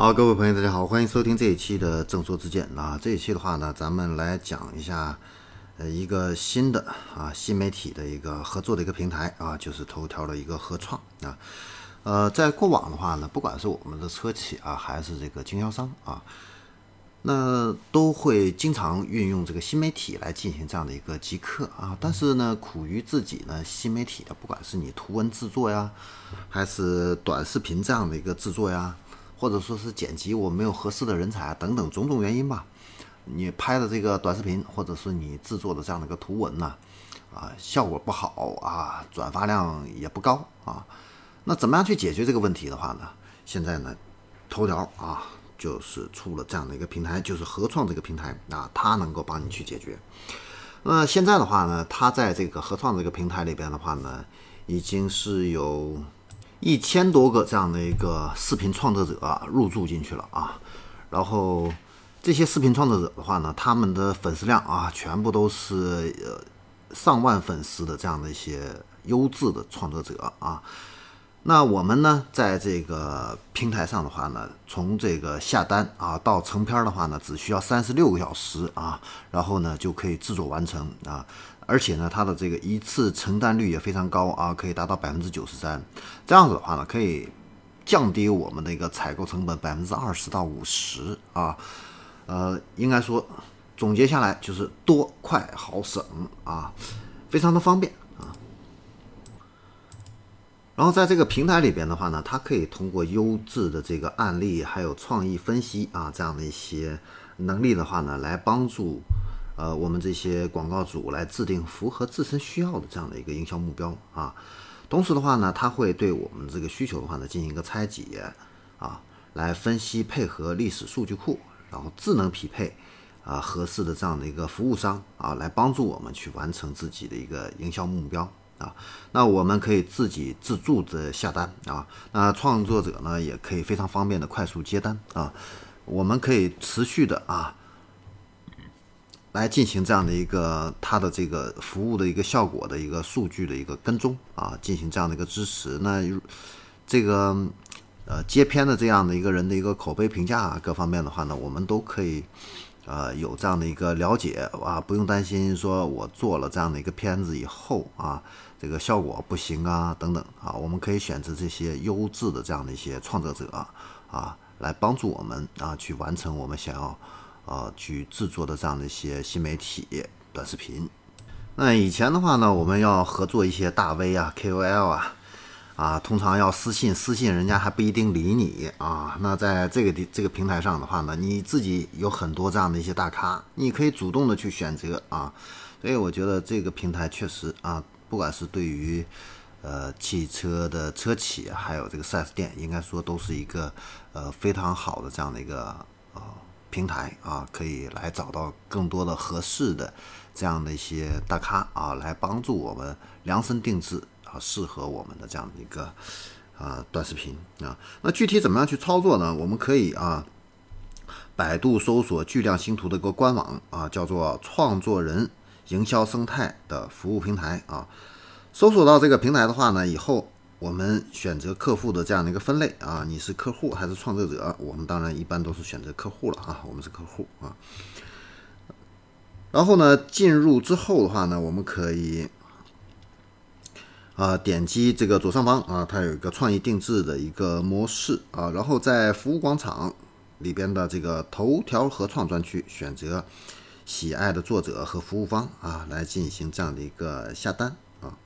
好，各位朋友，大家好，欢迎收听这一期的正说之见啊。这一期的话呢，咱们来讲一下，呃，一个新的啊新媒体的一个合作的一个平台啊，就是头条的一个合创啊。呃，在过往的话呢，不管是我们的车企啊，还是这个经销商啊，那都会经常运用这个新媒体来进行这样的一个极客啊。但是呢，苦于自己呢，新媒体的，不管是你图文制作呀，还是短视频这样的一个制作呀。或者说是剪辑，我没有合适的人才等等种种原因吧。你拍的这个短视频，或者是你制作的这样的一个图文呢，啊，效果不好啊，转发量也不高啊。那怎么样去解决这个问题的话呢？现在呢，头条啊，就是出了这样的一个平台，就是合创这个平台啊，它能够帮你去解决。那现在的话呢，它在这个合创这个平台里边的话呢，已经是有。一千多个这样的一个视频创作者啊入驻进去了啊，然后这些视频创作者的话呢，他们的粉丝量啊，全部都是呃上万粉丝的这样的一些优质的创作者啊。那我们呢，在这个平台上的话呢，从这个下单啊到成片的话呢，只需要三十六个小时啊，然后呢就可以制作完成啊。而且呢，它的这个一次成单率也非常高啊，可以达到百分之九十三。这样子的话呢，可以降低我们的一个采购成本百分之二十到五十啊。呃，应该说总结下来就是多、快、好、省啊，非常的方便。然后在这个平台里边的话呢，它可以通过优质的这个案例，还有创意分析啊这样的一些能力的话呢，来帮助。呃，我们这些广告主来制定符合自身需要的这样的一个营销目标啊，同时的话呢，它会对我们这个需求的话呢进行一个拆解啊，来分析配合历史数据库，然后智能匹配啊合适的这样的一个服务商啊，来帮助我们去完成自己的一个营销目标啊。那我们可以自己自助的下单啊，那创作者呢也可以非常方便的快速接单啊，我们可以持续的啊。来进行这样的一个它的这个服务的一个效果的一个数据的一个跟踪啊，进行这样的一个支持。那这个呃接片的这样的一个人的一个口碑评价各方面的话呢，我们都可以呃有这样的一个了解啊，不用担心说我做了这样的一个片子以后啊，这个效果不行啊等等啊，我们可以选择这些优质的这样的一些创作者啊，来帮助我们啊去完成我们想要。啊，去制作的这样的一些新媒体短视频。那以前的话呢，我们要合作一些大 V 啊、KOL 啊，啊，通常要私信，私信人家还不一定理你啊。那在这个地这个平台上的话呢，你自己有很多这样的一些大咖，你可以主动的去选择啊。所以我觉得这个平台确实啊，不管是对于呃汽车的车企，还有这个 4S 店，应该说都是一个呃非常好的这样的一个呃。平台啊，可以来找到更多的合适的这样的一些大咖啊，来帮助我们量身定制啊，适合我们的这样的一个啊短视频啊。那具体怎么样去操作呢？我们可以啊，百度搜索巨量星图的一个官网啊，叫做创作人营销生态的服务平台啊。搜索到这个平台的话呢，以后。我们选择客户的这样的一个分类啊，你是客户还是创作者？我们当然一般都是选择客户了啊，我们是客户啊。然后呢，进入之后的话呢，我们可以啊点击这个左上方啊，它有一个创意定制的一个模式啊，然后在服务广场里边的这个头条合创专区选择喜爱的作者和服务方啊，来进行这样的一个下单啊。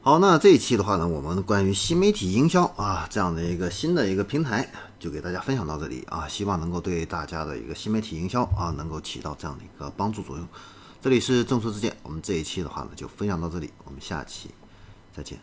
好，那这一期的话呢，我们关于新媒体营销啊这样的一个新的一个平台，就给大家分享到这里啊，希望能够对大家的一个新媒体营销啊，能够起到这样的一个帮助作用。这里是正说之见，我们这一期的话呢，就分享到这里，我们下期再见。